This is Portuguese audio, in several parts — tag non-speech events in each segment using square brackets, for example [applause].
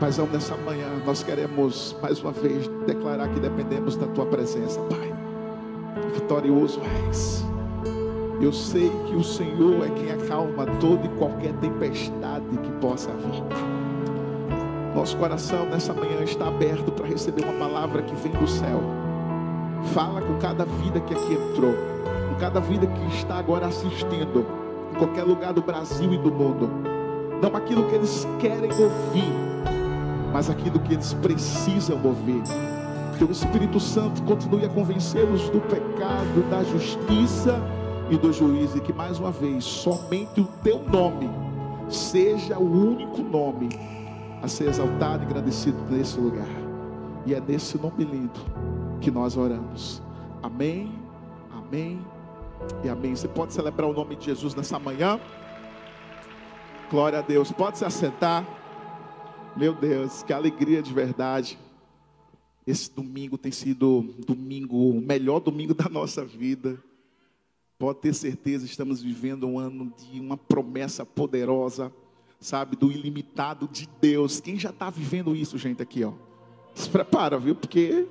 Paizão, nessa manhã nós queremos mais uma vez declarar que dependemos da tua presença, Pai. Vitorioso és. Eu sei que o Senhor é quem acalma toda e qualquer tempestade que possa vir. Nosso coração nessa manhã está aberto para receber uma palavra que vem do céu. Fala com cada vida que aqui entrou, com cada vida que está agora assistindo, em qualquer lugar do Brasil e do mundo. Não aquilo que eles querem ouvir, mas aquilo que eles precisam ouvir. Que o Espírito Santo continue a convencê-los do pecado, da justiça e do juízo, e que mais uma vez somente o teu nome seja o único nome a ser exaltado e agradecido nesse lugar. E é nesse nome lindo que nós oramos. Amém, amém e amém. Você pode celebrar o nome de Jesus nessa manhã? Glória a Deus. Pode se assentar. Meu Deus, que alegria de verdade. Esse domingo tem sido domingo, o melhor domingo [laughs] da nossa vida. Pode ter certeza, estamos vivendo um ano de uma promessa poderosa sabe, do ilimitado de Deus. Quem já está vivendo isso, gente, aqui, ó? Se prepara, viu? Porque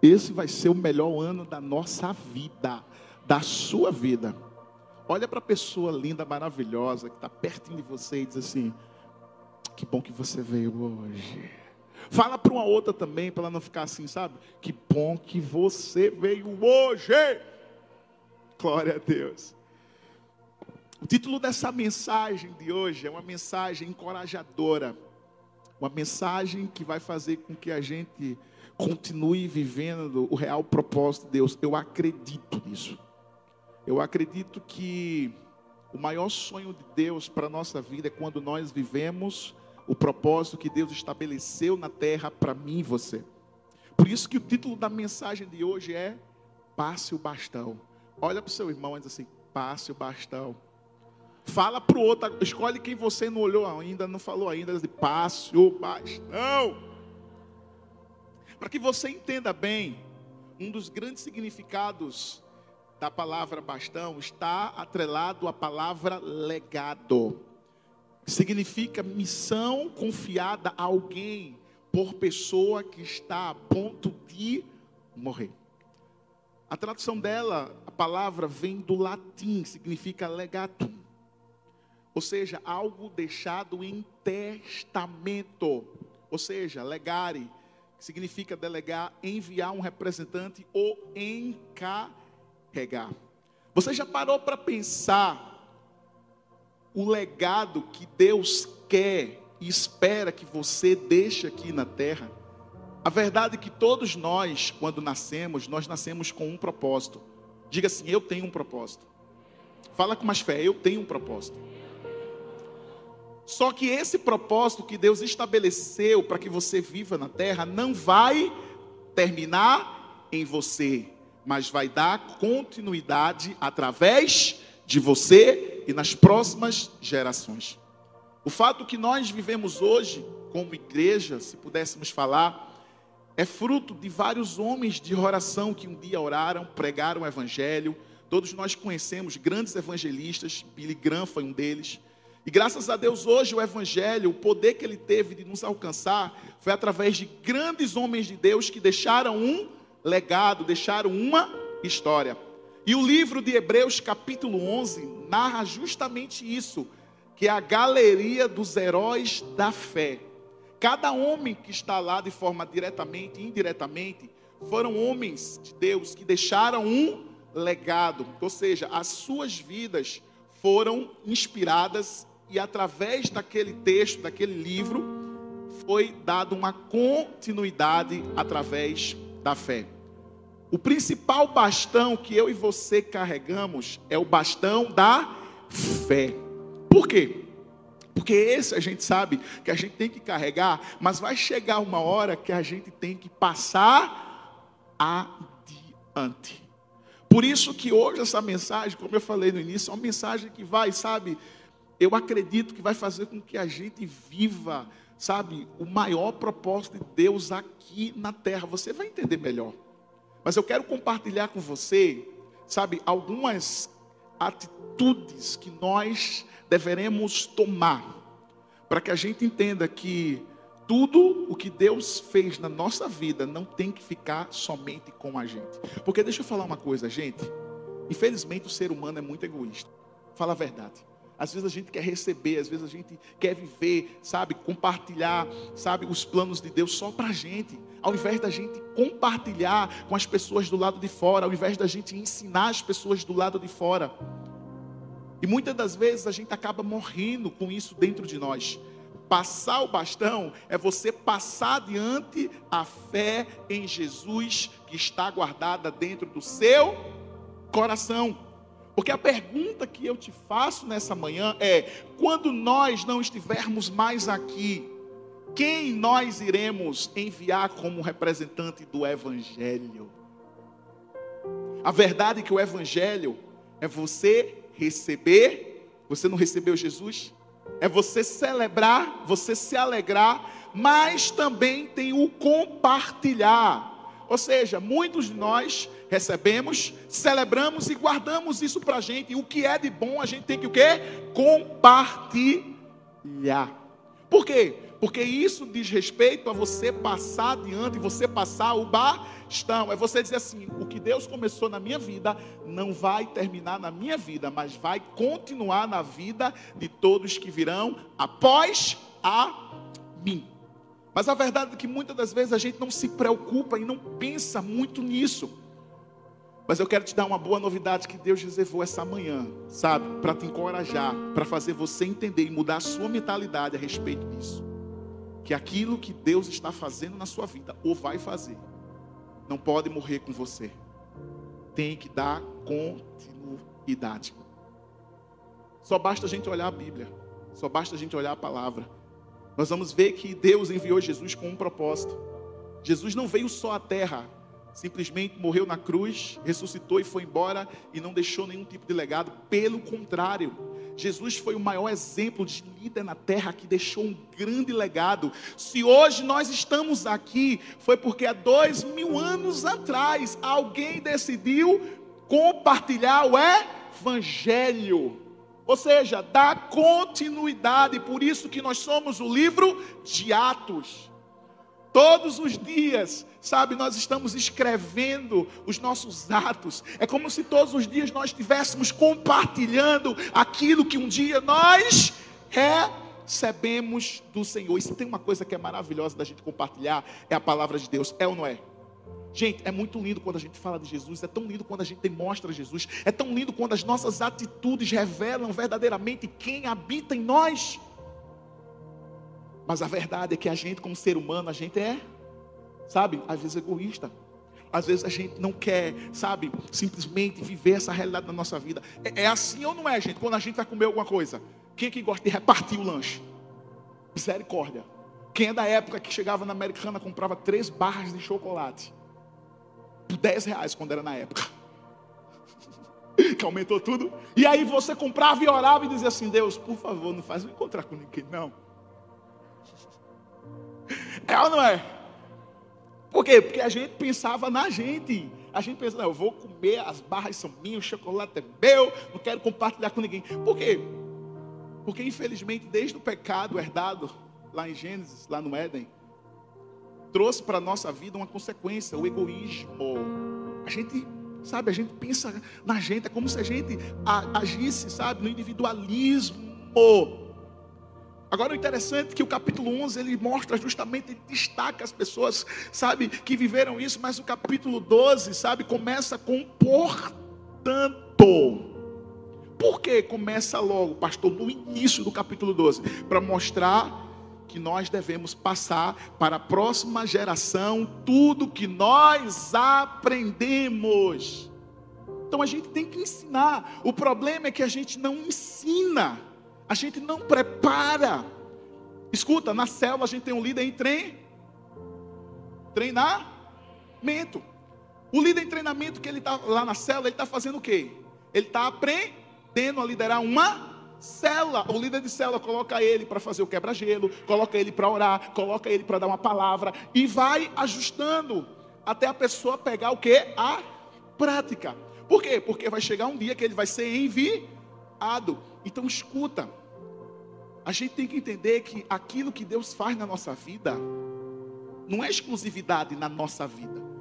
esse vai ser o melhor ano da nossa vida, da sua vida. Olha para a pessoa linda, maravilhosa, que está pertinho de você e diz assim: Que bom que você veio hoje. Fala para uma outra também, para ela não ficar assim, sabe? Que bom que você veio hoje. Glória a Deus. O título dessa mensagem de hoje é uma mensagem encorajadora, uma mensagem que vai fazer com que a gente continue vivendo o real propósito de Deus. Eu acredito nisso. Eu acredito que o maior sonho de Deus para a nossa vida é quando nós vivemos o propósito que Deus estabeleceu na terra para mim e você. Por isso que o título da mensagem de hoje é Passe o bastão. Olha para o seu irmão e diz assim: Passe o bastão. Fala para o outro, escolhe quem você não olhou ainda, não falou ainda, de passe o bastão. Para que você entenda bem, um dos grandes significados da palavra bastão está atrelado à palavra legado. Significa missão confiada a alguém por pessoa que está a ponto de morrer. A tradução dela, a palavra vem do latim, significa legatum ou seja, algo deixado em testamento, ou seja, legare, que significa delegar, enviar um representante ou encarregar. Você já parou para pensar o legado que Deus quer e espera que você deixe aqui na terra? A verdade é que todos nós, quando nascemos, nós nascemos com um propósito. Diga assim: eu tenho um propósito. Fala com mais fé, eu tenho um propósito. Só que esse propósito que Deus estabeleceu para que você viva na terra não vai terminar em você, mas vai dar continuidade através de você e nas próximas gerações. O fato que nós vivemos hoje, como igreja, se pudéssemos falar, é fruto de vários homens de oração que um dia oraram, pregaram o evangelho. Todos nós conhecemos grandes evangelistas, Billy Graham foi um deles. E graças a Deus, hoje o Evangelho, o poder que ele teve de nos alcançar, foi através de grandes homens de Deus que deixaram um legado, deixaram uma história. E o livro de Hebreus, capítulo 11, narra justamente isso, que é a galeria dos heróis da fé. Cada homem que está lá de forma diretamente e indiretamente, foram homens de Deus que deixaram um legado, ou seja, as suas vidas foram inspiradas e através daquele texto, daquele livro, foi dado uma continuidade através da fé. O principal bastão que eu e você carregamos é o bastão da fé. Por quê? Porque esse a gente sabe que a gente tem que carregar, mas vai chegar uma hora que a gente tem que passar adiante. Por isso que hoje essa mensagem, como eu falei no início, é uma mensagem que vai, sabe, eu acredito que vai fazer com que a gente viva, sabe, o maior propósito de Deus aqui na terra. Você vai entender melhor. Mas eu quero compartilhar com você, sabe, algumas atitudes que nós deveremos tomar para que a gente entenda que Tudo o que Deus fez na nossa vida não tem que ficar somente com a gente. Porque deixa eu falar uma coisa, gente. Infelizmente o ser humano é muito egoísta. Fala a verdade. Às vezes a gente quer receber, às vezes a gente quer viver, sabe, compartilhar, sabe, os planos de Deus só para a gente. Ao invés da gente compartilhar com as pessoas do lado de fora, ao invés da gente ensinar as pessoas do lado de fora. E muitas das vezes a gente acaba morrendo com isso dentro de nós. Passar o bastão é você passar adiante a fé em Jesus que está guardada dentro do seu coração. Porque a pergunta que eu te faço nessa manhã é: quando nós não estivermos mais aqui, quem nós iremos enviar como representante do Evangelho? A verdade é que o Evangelho é você receber, você não recebeu Jesus? É você celebrar, você se alegrar, mas também tem o compartilhar. Ou seja, muitos de nós recebemos, celebramos e guardamos isso para a gente. E o que é de bom, a gente tem que o quê? Compartilhar. Por quê? Porque isso diz respeito a você passar adiante, você passar o bastão. É você dizer assim: o que Deus começou na minha vida não vai terminar na minha vida, mas vai continuar na vida de todos que virão após a mim. Mas a verdade é que muitas das vezes a gente não se preocupa e não pensa muito nisso. Mas eu quero te dar uma boa novidade que Deus reservou essa manhã, sabe? Para te encorajar, para fazer você entender e mudar a sua mentalidade a respeito disso. Que aquilo que Deus está fazendo na sua vida, ou vai fazer, não pode morrer com você. Tem que dar continuidade. Só basta a gente olhar a Bíblia, só basta a gente olhar a palavra. Nós vamos ver que Deus enviou Jesus com um propósito. Jesus não veio só à terra simplesmente morreu na cruz, ressuscitou e foi embora e não deixou nenhum tipo de legado. Pelo contrário, Jesus foi o maior exemplo de líder na terra que deixou um grande legado. Se hoje nós estamos aqui, foi porque há dois mil anos atrás alguém decidiu compartilhar o Evangelho. Ou seja, dar continuidade, por isso que nós somos o livro de Atos. Todos os dias, sabe, nós estamos escrevendo os nossos atos. É como se todos os dias nós estivéssemos compartilhando aquilo que um dia nós recebemos do Senhor. E se tem uma coisa que é maravilhosa da gente compartilhar, é a palavra de Deus, é ou não é? Gente, é muito lindo quando a gente fala de Jesus, é tão lindo quando a gente demonstra Jesus, é tão lindo quando as nossas atitudes revelam verdadeiramente quem habita em nós. Mas a verdade é que a gente, como ser humano, a gente é, sabe, às vezes egoísta. Às vezes a gente não quer, sabe, simplesmente viver essa realidade na nossa vida. É, é assim ou não é, gente? Quando a gente vai comer alguma coisa, quem é que gosta de repartir o lanche? Misericórdia. Quem é da época que chegava na Americana comprava três barras de chocolate por 10 reais quando era na época? [laughs] que aumentou tudo. E aí você comprava e orava e dizia assim: Deus, por favor, não faz eu encontrar com ninguém, não. [laughs] É ou não é? Por quê? Porque a gente pensava na gente. A gente pensa, não, eu vou comer, as barras são minhas, o chocolate é meu, não quero compartilhar com ninguém. Por quê? Porque infelizmente, desde o pecado herdado lá em Gênesis, lá no Éden, trouxe para a nossa vida uma consequência, o egoísmo. A gente, sabe, a gente pensa na gente, é como se a gente agisse, sabe, no individualismo. Agora o interessante é que o capítulo 11 ele mostra justamente, ele destaca as pessoas, sabe, que viveram isso, mas o capítulo 12, sabe, começa com portanto. Por que começa logo, pastor, no início do capítulo 12? Para mostrar que nós devemos passar para a próxima geração tudo que nós aprendemos. Então a gente tem que ensinar. O problema é que a gente não ensina. A gente não prepara. Escuta, na selva a gente tem um líder em trem, treinamento. O líder em treinamento que ele está lá na célula, ele está fazendo o quê? Ele está aprendendo a liderar uma célula. O líder de célula coloca ele para fazer o quebra-gelo, coloca ele para orar, coloca ele para dar uma palavra e vai ajustando até a pessoa pegar o que? A prática. Por quê? Porque vai chegar um dia que ele vai ser enviado. Então escuta. A gente tem que entender que aquilo que Deus faz na nossa vida não é exclusividade na nossa vida.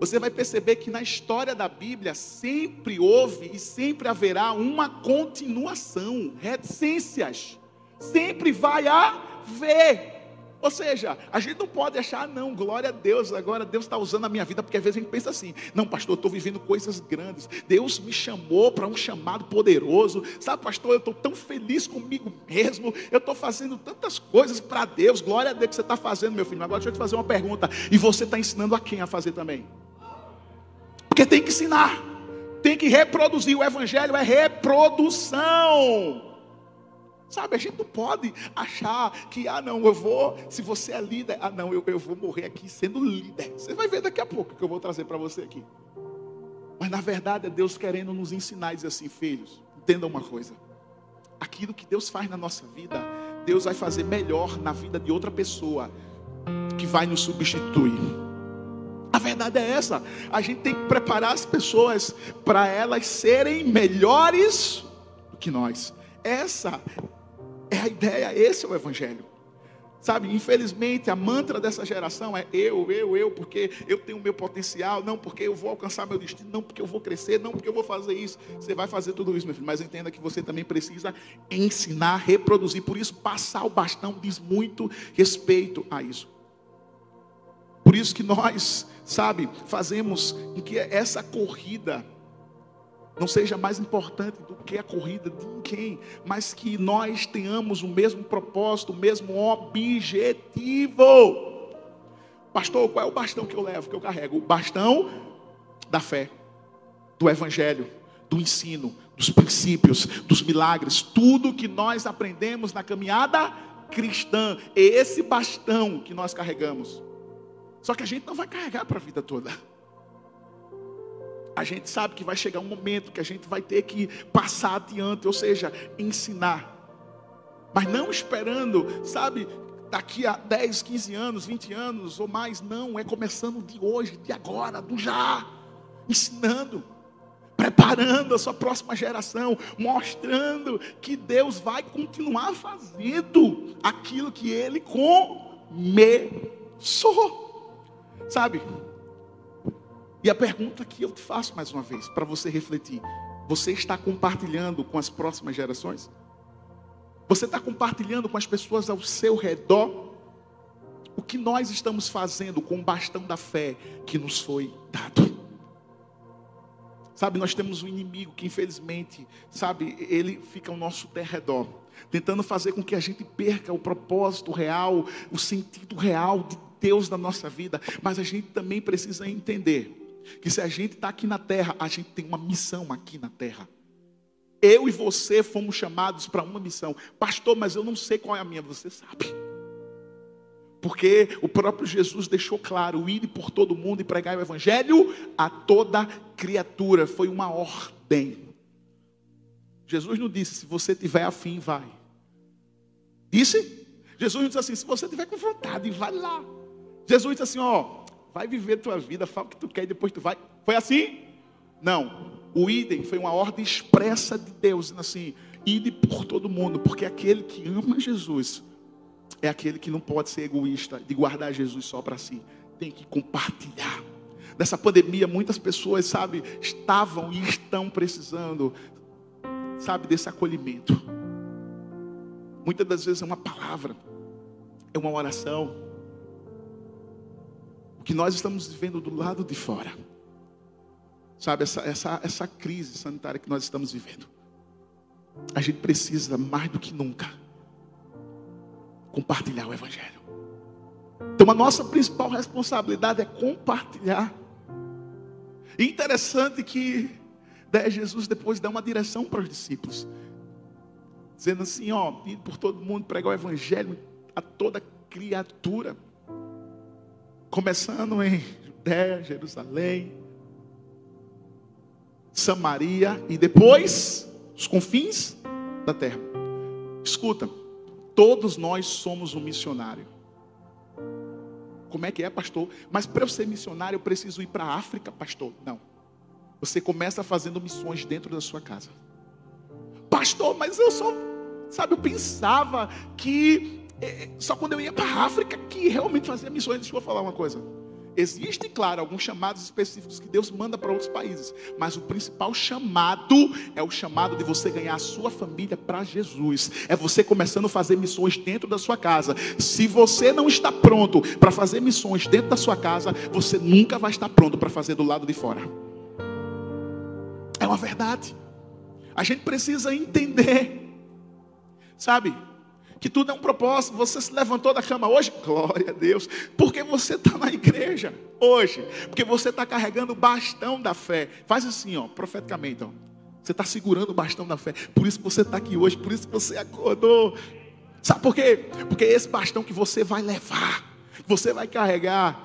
Você vai perceber que na história da Bíblia sempre houve e sempre haverá uma continuação, reticências. Sempre vai haver. Ou seja, a gente não pode achar, não, glória a Deus, agora Deus está usando a minha vida, porque às vezes a gente pensa assim, não, pastor, eu estou vivendo coisas grandes, Deus me chamou para um chamado poderoso, sabe, pastor, eu estou tão feliz comigo mesmo, eu estou fazendo tantas coisas para Deus, glória a Deus que você está fazendo, meu filho. Agora deixa eu te fazer uma pergunta, e você está ensinando a quem a fazer também? Porque tem que ensinar, tem que reproduzir, o Evangelho é reprodução. Sabe, a gente não pode achar que, ah, não, eu vou, se você é líder, ah, não, eu, eu vou morrer aqui sendo líder. Você vai ver daqui a pouco que eu vou trazer para você aqui. Mas na verdade é Deus querendo nos ensinar dizer assim, filhos, entenda uma coisa. Aquilo que Deus faz na nossa vida, Deus vai fazer melhor na vida de outra pessoa que vai nos substituir. A verdade é essa. A gente tem que preparar as pessoas para elas serem melhores do que nós. Essa é a ideia, esse é o Evangelho. Sabe, infelizmente a mantra dessa geração é eu, eu, eu, porque eu tenho o meu potencial, não porque eu vou alcançar meu destino, não porque eu vou crescer, não porque eu vou fazer isso. Você vai fazer tudo isso, meu filho, mas entenda que você também precisa ensinar, reproduzir. Por isso, passar o bastão diz muito respeito a isso. Por isso que nós, sabe, fazemos em que essa corrida não seja mais importante do que a corrida de ninguém, mas que nós tenhamos o mesmo propósito, o mesmo objetivo. Pastor, qual é o bastão que eu levo, que eu carrego? O bastão da fé, do evangelho, do ensino, dos princípios, dos milagres, tudo que nós aprendemos na caminhada cristã, é esse bastão que nós carregamos. Só que a gente não vai carregar para a vida toda. A gente sabe que vai chegar um momento que a gente vai ter que passar adiante, ou seja, ensinar. Mas não esperando, sabe, daqui a 10, 15 anos, 20 anos ou mais, não, é começando de hoje, de agora, do já, ensinando, preparando a sua próxima geração, mostrando que Deus vai continuar fazendo aquilo que Ele começou, sabe? E a pergunta que eu te faço mais uma vez, para você refletir: você está compartilhando com as próximas gerações? Você está compartilhando com as pessoas ao seu redor? O que nós estamos fazendo com o bastão da fé que nos foi dado? Sabe, nós temos um inimigo que infelizmente, sabe, ele fica ao nosso derredor, tentando fazer com que a gente perca o propósito real, o sentido real de Deus na nossa vida, mas a gente também precisa entender que se a gente está aqui na terra, a gente tem uma missão aqui na terra. Eu e você fomos chamados para uma missão. Pastor, mas eu não sei qual é a minha, você sabe. Porque o próprio Jesus deixou claro: ir por todo mundo e pregar o Evangelho a toda criatura. Foi uma ordem. Jesus não disse: se você tiver afim, vai. Disse? Jesus não disse assim: se você tiver com vontade, vai lá. Jesus disse assim: ó, vai viver tua vida, fala o que tu quer e depois tu vai. Foi assim? Não. O idem foi uma ordem expressa de Deus, assim, ide por todo mundo, porque aquele que ama Jesus é aquele que não pode ser egoísta de guardar Jesus só para si, tem que compartilhar. Nessa pandemia, muitas pessoas, sabe, estavam e estão precisando, sabe, desse acolhimento. Muitas das vezes é uma palavra, é uma oração, o que nós estamos vivendo do lado de fora. Sabe, essa, essa, essa crise sanitária que nós estamos vivendo. A gente precisa, mais do que nunca, compartilhar o Evangelho. Então, a nossa principal responsabilidade é compartilhar. E interessante que né, Jesus depois dá uma direção para os discípulos, dizendo assim: ó, ir por todo mundo pregar o Evangelho a toda criatura começando em Judéia, Jerusalém, Samaria e depois os confins da terra. Escuta, todos nós somos um missionário. Como é que é, pastor? Mas para eu ser missionário eu preciso ir para a África, pastor? Não. Você começa fazendo missões dentro da sua casa. Pastor, mas eu só Sabe, eu pensava que é, só quando eu ia para a África que realmente fazia missões. Deixa eu falar uma coisa. Existem, claro, alguns chamados específicos que Deus manda para outros países, mas o principal chamado é o chamado de você ganhar a sua família para Jesus. É você começando a fazer missões dentro da sua casa. Se você não está pronto para fazer missões dentro da sua casa, você nunca vai estar pronto para fazer do lado de fora. É uma verdade. A gente precisa entender, sabe? Que tudo é um propósito. Você se levantou da cama hoje, glória a Deus, porque você está na igreja hoje, porque você está carregando o bastão da fé. Faz assim, ó, profeticamente, ó. Você está segurando o bastão da fé, por isso que você está aqui hoje, por isso que você acordou. Sabe por quê? Porque esse bastão que você vai levar, que você vai carregar,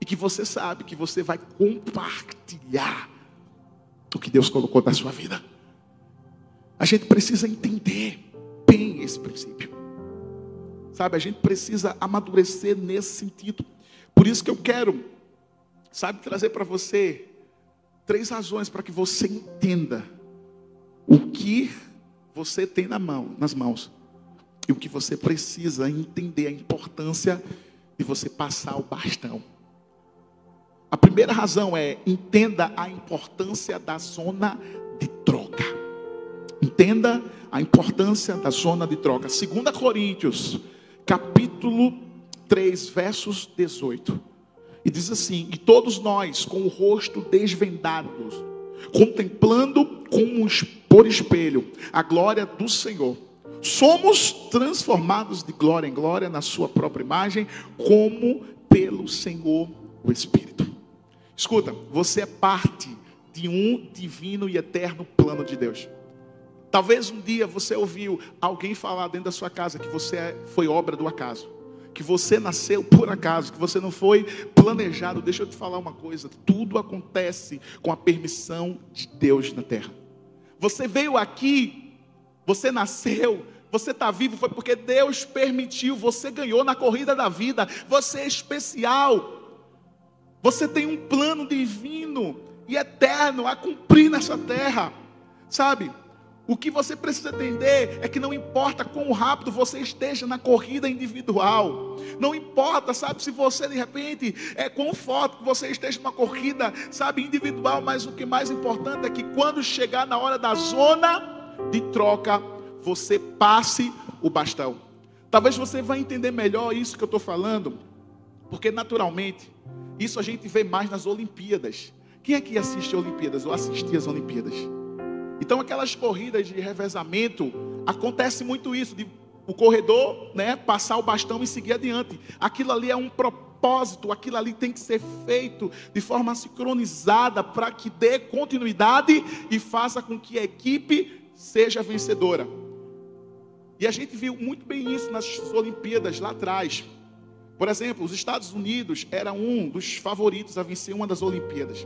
e que você sabe que você vai compartilhar o que Deus colocou na sua vida. A gente precisa entender tem esse princípio. Sabe, a gente precisa amadurecer nesse sentido. Por isso que eu quero, sabe, trazer para você três razões para que você entenda o que você tem na mão, nas mãos e o que você precisa entender a importância de você passar o bastão. A primeira razão é entenda a importância da zona de troca. Entenda a importância da zona de troca. 2 Coríntios, capítulo 3, versos 18. E diz assim: E todos nós, com o rosto desvendados, contemplando como por espelho a glória do Senhor, somos transformados de glória em glória na Sua própria imagem, como pelo Senhor o Espírito. Escuta, você é parte de um divino e eterno plano de Deus. Talvez um dia você ouviu alguém falar dentro da sua casa que você é, foi obra do acaso, que você nasceu por acaso, que você não foi planejado. Deixa eu te falar uma coisa: tudo acontece com a permissão de Deus na terra. Você veio aqui, você nasceu, você está vivo, foi porque Deus permitiu, você ganhou na corrida da vida, você é especial, você tem um plano divino e eterno a cumprir nessa terra, sabe? O que você precisa entender é que não importa quão rápido você esteja na corrida individual, não importa, sabe, se você de repente é quão forte que você esteja numa corrida, sabe, individual, mas o que mais importante é que quando chegar na hora da zona de troca, você passe o bastão. Talvez você vai entender melhor isso que eu estou falando, porque naturalmente isso a gente vê mais nas Olimpíadas. Quem é que assiste Olimpíadas ou assistia às Olimpíadas? Então, aquelas corridas de revezamento, acontece muito isso, de o corredor né, passar o bastão e seguir adiante. Aquilo ali é um propósito, aquilo ali tem que ser feito de forma sincronizada para que dê continuidade e faça com que a equipe seja vencedora. E a gente viu muito bem isso nas Olimpíadas lá atrás. Por exemplo, os Estados Unidos era um dos favoritos a vencer uma das Olimpíadas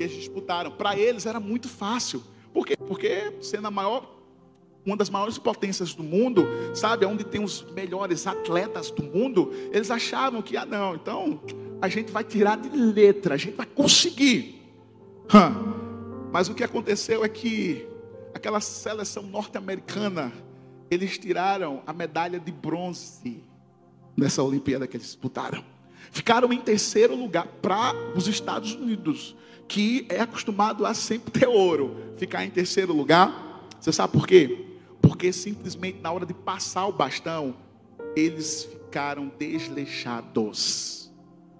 que eles disputaram. Para eles era muito fácil. Por quê? Porque sendo a maior, uma das maiores potências do mundo, sabe, onde tem os melhores atletas do mundo, eles achavam que, ah, não, então a gente vai tirar de letra, a gente vai conseguir. Mas o que aconteceu é que aquela seleção norte-americana, eles tiraram a medalha de bronze nessa Olimpíada que eles disputaram. Ficaram em terceiro lugar para os Estados Unidos que é acostumado a sempre ter ouro, ficar em terceiro lugar. Você sabe por quê? Porque simplesmente na hora de passar o bastão, eles ficaram desleixados.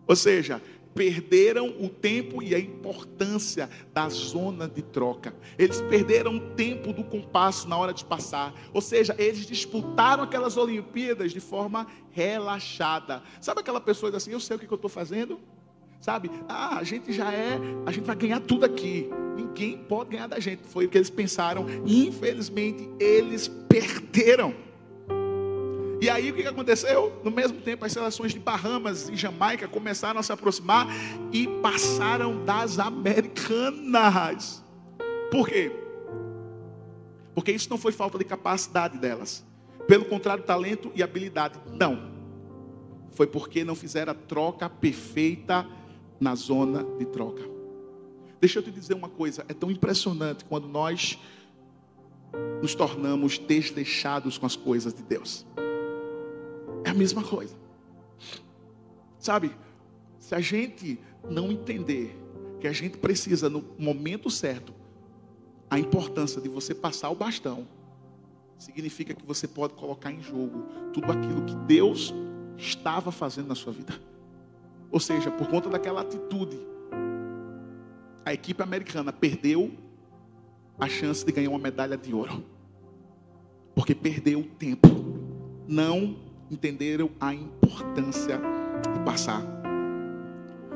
Ou seja, perderam o tempo e a importância da zona de troca. Eles perderam o tempo do compasso na hora de passar. Ou seja, eles disputaram aquelas Olimpíadas de forma relaxada. Sabe aquela pessoa que diz assim: Eu sei o que eu estou fazendo? Sabe? Ah, a gente já é, a gente vai ganhar tudo aqui. Ninguém pode ganhar da gente. Foi o que eles pensaram. Infelizmente, eles perderam. E aí o que aconteceu? No mesmo tempo, as seleções de Bahamas e Jamaica começaram a se aproximar e passaram das americanas. Por quê? Porque isso não foi falta de capacidade delas. Pelo contrário, talento e habilidade. Não. Foi porque não fizeram a troca perfeita na zona de troca. Deixa eu te dizer uma coisa, é tão impressionante quando nós nos tornamos desleixados com as coisas de Deus. É a mesma coisa. Sabe, se a gente não entender que a gente precisa, no momento certo, a importância de você passar o bastão, significa que você pode colocar em jogo tudo aquilo que Deus estava fazendo na sua vida. Ou seja, por conta daquela atitude, a equipe americana perdeu a chance de ganhar uma medalha de ouro. Porque perdeu o tempo. Não entenderam a importância de passar.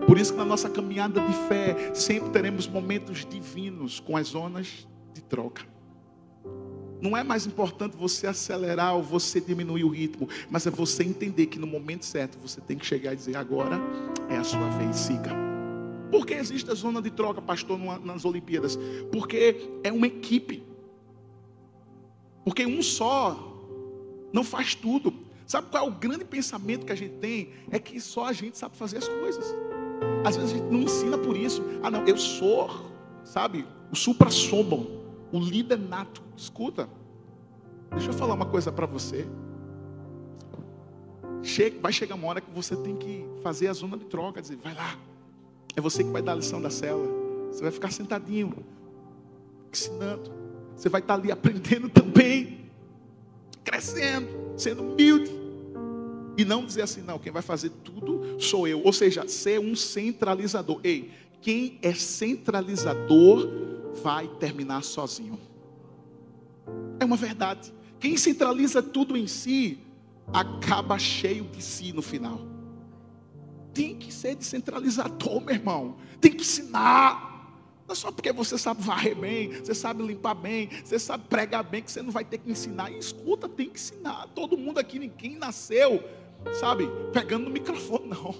Por isso que na nossa caminhada de fé sempre teremos momentos divinos com as zonas de troca. Não é mais importante você acelerar ou você diminuir o ritmo, mas é você entender que no momento certo você tem que chegar e dizer: agora é a sua vez, siga. Por que existe a zona de troca, pastor, nas Olimpíadas? Porque é uma equipe. Porque um só não faz tudo. Sabe qual é o grande pensamento que a gente tem? É que só a gente sabe fazer as coisas. Às vezes a gente não ensina por isso. Ah, não, eu sou, sabe, o supra-sumo, o líder nato. Escuta, deixa eu falar uma coisa para você. Chega, vai chegar uma hora que você tem que fazer a zona de troca, dizer, vai lá. É você que vai dar a lição da cela. Você vai ficar sentadinho, ensinando. Você vai estar ali aprendendo também, crescendo, sendo humilde. E não dizer assim, não, quem vai fazer tudo sou eu. Ou seja, ser um centralizador. Ei, quem é centralizador vai terminar sozinho. É uma verdade. Quem centraliza tudo em si, acaba cheio de si no final. Tem que ser descentralizador, meu irmão. Tem que ensinar. Não é só porque você sabe varrer bem, você sabe limpar bem, você sabe pregar bem, que você não vai ter que ensinar. E escuta, tem que ensinar. Todo mundo aqui, ninguém nasceu, sabe, pegando no microfone, não.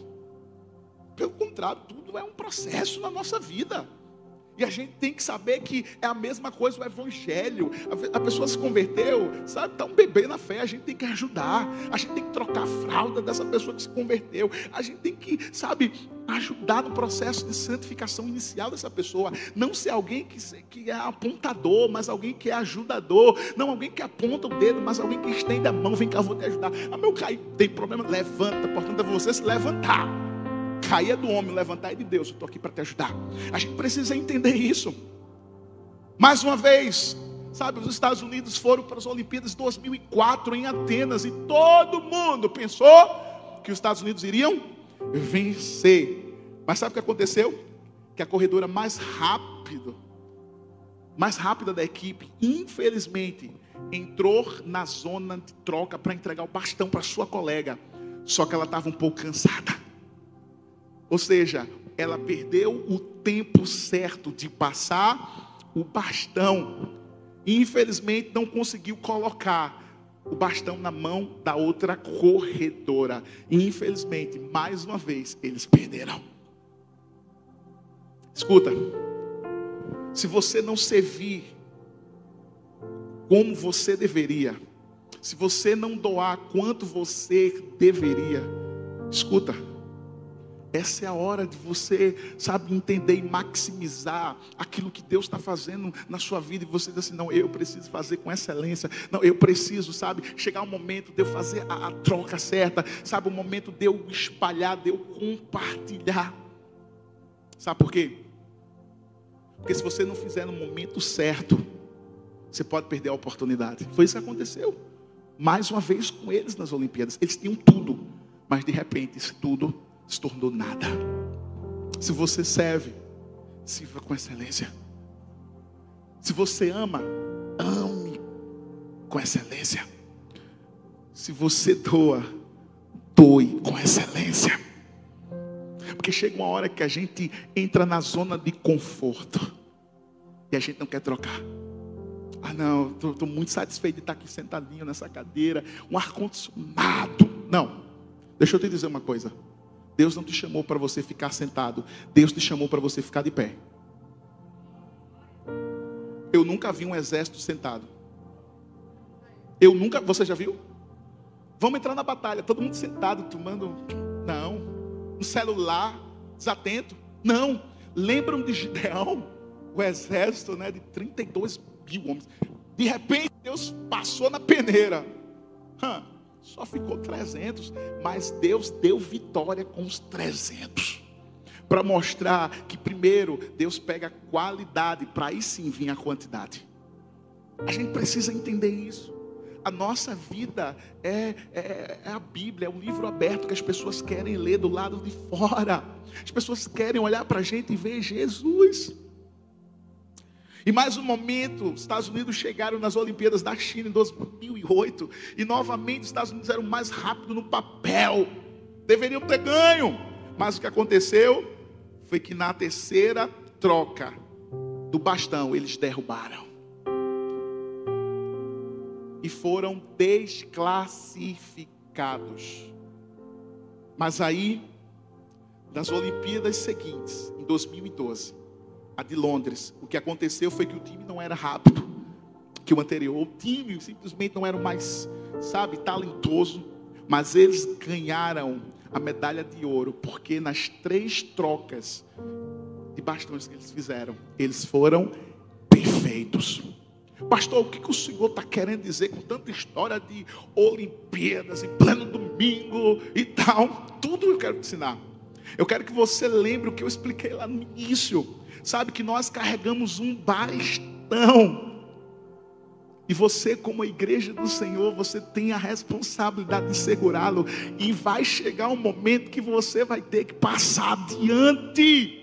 Pelo contrário, tudo é um processo na nossa vida. E a gente tem que saber que é a mesma coisa o evangelho. A pessoa se converteu, sabe? Está um bebê na fé, a gente tem que ajudar. A gente tem que trocar a fralda dessa pessoa que se converteu. A gente tem que, sabe, ajudar no processo de santificação inicial dessa pessoa. Não ser alguém que, que é apontador, mas alguém que é ajudador. Não alguém que aponta o dedo, mas alguém que estende a mão. Vem cá, eu vou te ajudar. Ah, meu cair, tem problema? Levanta. Portanto, é você se levantar. Cair é do homem, levantar é de Deus. Eu estou aqui para te ajudar. A gente precisa entender isso. Mais uma vez, sabe, os Estados Unidos foram para as Olimpíadas 2004 em Atenas e todo mundo pensou que os Estados Unidos iriam vencer. Mas sabe o que aconteceu? Que a corredora mais rápido, mais rápida da equipe, infelizmente, entrou na zona de troca para entregar o bastão para sua colega. Só que ela estava um pouco cansada. Ou seja, ela perdeu o tempo certo de passar o bastão. E infelizmente não conseguiu colocar o bastão na mão da outra corredora. E infelizmente, mais uma vez, eles perderam. Escuta, se você não servir como você deveria, se você não doar quanto você deveria, escuta, essa é a hora de você, sabe, entender e maximizar aquilo que Deus está fazendo na sua vida. E você diz assim: não, eu preciso fazer com excelência. Não, eu preciso, sabe, chegar o momento de eu fazer a, a troca certa. Sabe, o momento de eu espalhar, de eu compartilhar. Sabe por quê? Porque se você não fizer no momento certo, você pode perder a oportunidade. Foi isso que aconteceu. Mais uma vez com eles nas Olimpíadas. Eles tinham tudo, mas de repente isso tudo se tornou nada. Se você serve, sirva com excelência. Se você ama, ame com excelência. Se você doa, doe com excelência. Porque chega uma hora que a gente entra na zona de conforto e a gente não quer trocar. Ah, não, estou muito satisfeito de estar aqui sentadinho nessa cadeira, um ar-condicionado. Não, deixa eu te dizer uma coisa. Deus não te chamou para você ficar sentado. Deus te chamou para você ficar de pé. Eu nunca vi um exército sentado. Eu nunca. Você já viu? Vamos entrar na batalha. Todo mundo sentado, tomando. Não. Um celular, desatento. Não. Lembram de Gideão? O exército né, de 32 mil homens. De repente Deus passou na peneira. Só ficou 300, mas Deus deu vitória com os 300. Para mostrar que primeiro Deus pega a qualidade, para aí sim vir a quantidade. A gente precisa entender isso. A nossa vida é, é, é, a Bíblia, é um livro aberto que as pessoas querem ler do lado de fora. As pessoas querem olhar para a gente e ver Jesus. E mais um momento, os Estados Unidos chegaram nas Olimpíadas da China em 2008. E novamente os Estados Unidos eram mais rápidos no papel. Deveriam ter ganho. Mas o que aconteceu foi que na terceira troca do bastão eles derrubaram e foram desclassificados. Mas aí, nas Olimpíadas seguintes, em 2012, a de Londres, o que aconteceu foi que o time não era rápido que o anterior. O time simplesmente não era mais, sabe, talentoso, mas eles ganharam a medalha de ouro, porque nas três trocas de bastões que eles fizeram, eles foram perfeitos. Pastor, o que, que o Senhor está querendo dizer com tanta história de Olimpíadas em pleno domingo e tal? Tudo eu quero te ensinar. Eu quero que você lembre o que eu expliquei lá no início. Sabe que nós carregamos um bastão. E você, como a igreja do Senhor, você tem a responsabilidade de segurá-lo. E vai chegar um momento que você vai ter que passar adiante.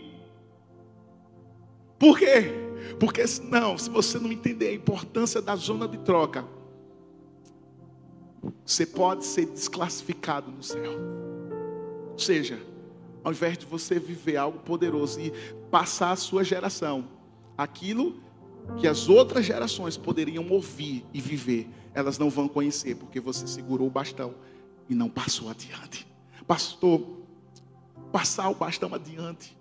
Por quê? Porque senão, se você não entender a importância da zona de troca, você pode ser desclassificado no céu. Ou seja, ao invés de você viver algo poderoso e passar a sua geração aquilo que as outras gerações poderiam ouvir e viver, elas não vão conhecer, porque você segurou o bastão e não passou adiante. Pastor, passar o bastão adiante,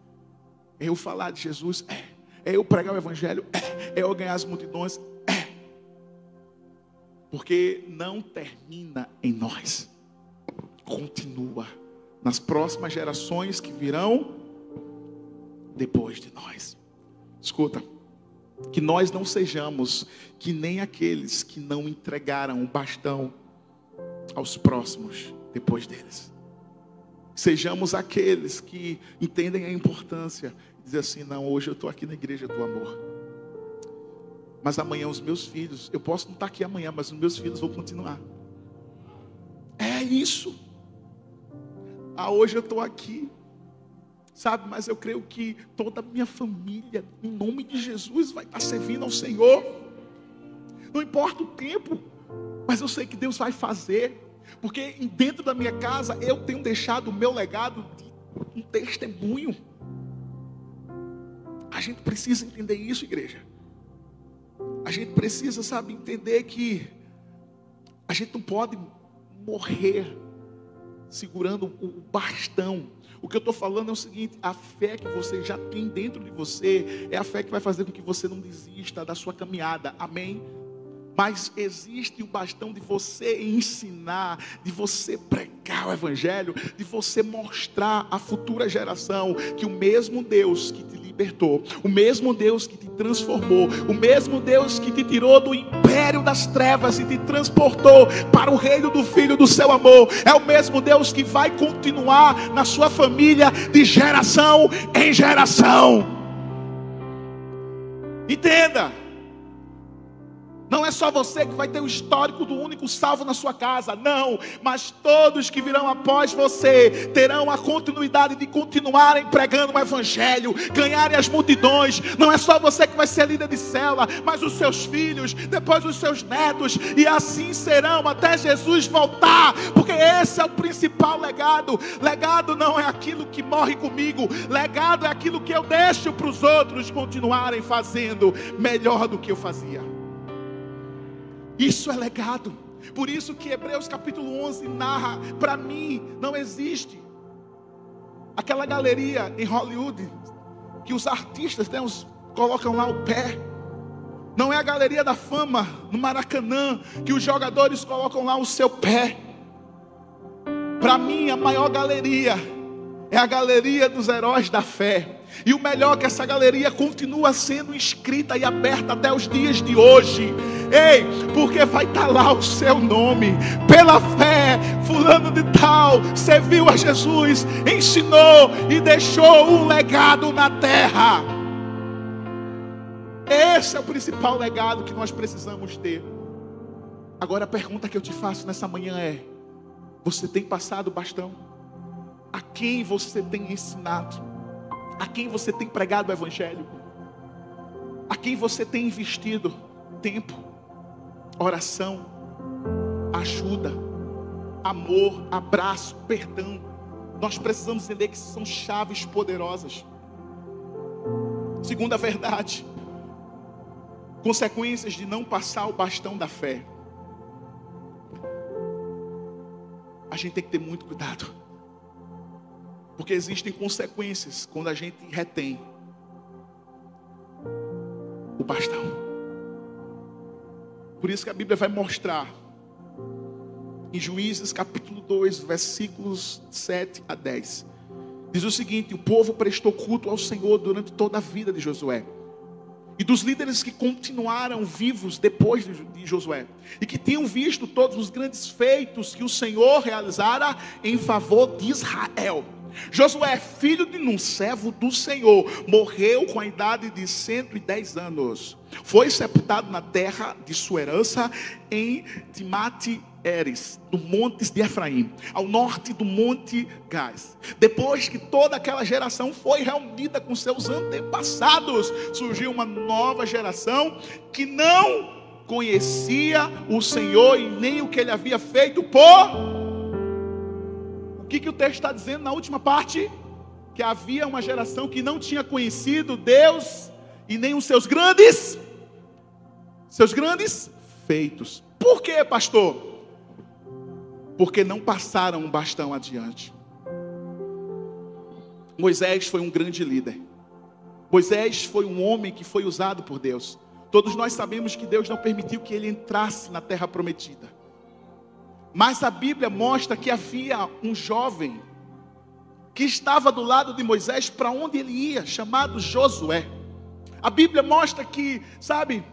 é eu falar de Jesus, é é eu pregar o Evangelho? É. é eu ganhar as multidões? É. Porque não termina em nós, continua nas próximas gerações que virão depois de nós. Escuta, que nós não sejamos que nem aqueles que não entregaram o bastão aos próximos depois deles. Sejamos aqueles que entendem a importância dizer assim: não, hoje eu estou aqui na igreja do amor. Mas amanhã os meus filhos, eu posso não estar aqui amanhã, mas os meus filhos vão continuar. É isso. Ah, hoje eu estou aqui, sabe? Mas eu creio que toda a minha família, em nome de Jesus, vai estar servindo ao Senhor. Não importa o tempo, mas eu sei que Deus vai fazer, porque dentro da minha casa eu tenho deixado o meu legado de um testemunho. A gente precisa entender isso, igreja. A gente precisa, sabe, entender que a gente não pode morrer segurando o bastão. O que eu estou falando é o seguinte: a fé que você já tem dentro de você é a fé que vai fazer com que você não desista da sua caminhada. Amém? Mas existe o bastão de você ensinar, de você pregar o Evangelho, de você mostrar à futura geração que o mesmo Deus que te libertou, o mesmo Deus que te transformou, o mesmo Deus que te tirou do império das trevas e te transportou para o reino do Filho do seu amor, é o mesmo Deus que vai continuar na sua família de geração em geração. Entenda. Não é só você que vai ter o histórico do único salvo na sua casa, não, mas todos que virão após você terão a continuidade de continuarem pregando o evangelho, ganharem as multidões. Não é só você que vai ser líder de célula, mas os seus filhos, depois os seus netos, e assim serão até Jesus voltar, porque esse é o principal legado. Legado não é aquilo que morre comigo, legado é aquilo que eu deixo para os outros continuarem fazendo melhor do que eu fazia. Isso é legado. Por isso que Hebreus capítulo 11 narra, para mim não existe aquela galeria em Hollywood que os artistas né, os, colocam lá o pé. Não é a galeria da fama no Maracanã que os jogadores colocam lá o seu pé. Para mim a maior galeria é a galeria dos heróis da fé. E o melhor é que essa galeria continua sendo escrita e aberta até os dias de hoje. Ei, porque vai estar lá o seu nome. Pela fé, fulano de tal, serviu a Jesus, ensinou e deixou um legado na terra. Esse é o principal legado que nós precisamos ter. Agora a pergunta que eu te faço nessa manhã é: você tem passado o bastão? A quem você tem ensinado? A quem você tem pregado o Evangelho? A quem você tem investido tempo, oração, ajuda, amor, abraço, perdão? Nós precisamos entender que são chaves poderosas. Segunda verdade, consequências de não passar o bastão da fé. A gente tem que ter muito cuidado. Porque existem consequências quando a gente retém o bastão. Por isso que a Bíblia vai mostrar em Juízes capítulo 2, versículos 7 a 10. Diz o seguinte: o povo prestou culto ao Senhor durante toda a vida de Josué. E dos líderes que continuaram vivos depois de Josué, e que tinham visto todos os grandes feitos que o Senhor realizara em favor de Israel. Josué, filho de um servo do Senhor, morreu com a idade de 110 anos. Foi sepultado na terra de sua herança em Timate Eres, no montes de Efraim, ao norte do monte Gás. Depois que toda aquela geração foi reunida com seus antepassados, surgiu uma nova geração que não conhecia o Senhor e nem o que ele havia feito por que, que o texto está dizendo na última parte? Que havia uma geração que não tinha conhecido Deus e nem os seus grandes, seus grandes feitos. Por quê, pastor? Porque não passaram um bastão adiante. Moisés foi um grande líder. Moisés foi um homem que foi usado por Deus. Todos nós sabemos que Deus não permitiu que ele entrasse na terra prometida. Mas a Bíblia mostra que havia um jovem que estava do lado de Moisés para onde ele ia, chamado Josué. A Bíblia mostra que, sabe,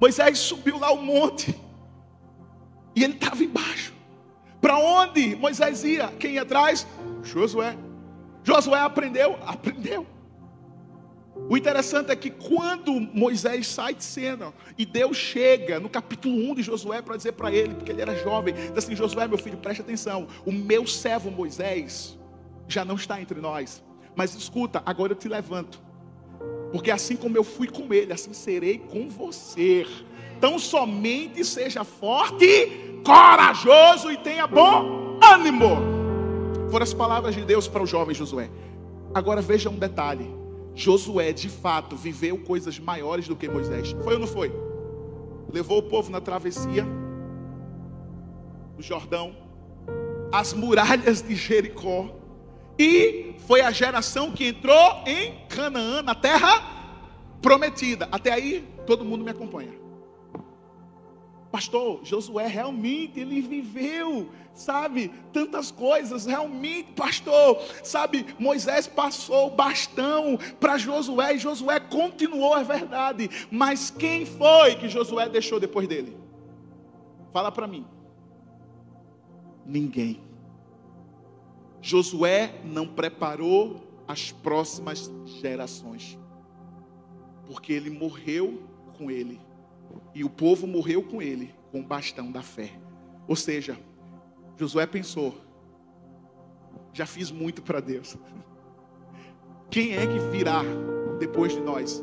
Moisés subiu lá o monte e ele estava embaixo. Para onde Moisés ia? Quem ia atrás? Josué. Josué aprendeu? Aprendeu. O interessante é que quando Moisés sai de cena e Deus chega no capítulo 1 de Josué para dizer para ele, porque ele era jovem, diz assim: Josué, meu filho, preste atenção, o meu servo Moisés já não está entre nós, mas escuta, agora eu te levanto, porque assim como eu fui com ele, assim serei com você. Tão somente seja forte, corajoso e tenha bom ânimo. Foram as palavras de Deus para o jovem Josué. Agora veja um detalhe. Josué, de fato, viveu coisas maiores do que Moisés. Foi ou não foi? Levou o povo na travessia do Jordão, as muralhas de Jericó, e foi a geração que entrou em Canaã, na terra prometida. Até aí, todo mundo me acompanha. Pastor, Josué realmente ele viveu, sabe, tantas coisas, realmente, pastor, sabe, Moisés passou o bastão para Josué e Josué continuou, é verdade, mas quem foi que Josué deixou depois dele? Fala para mim. Ninguém. Josué não preparou as próximas gerações, porque ele morreu com ele. E o povo morreu com ele, com o bastão da fé. Ou seja, Josué pensou: já fiz muito para Deus. [laughs] Quem é que virá depois de nós?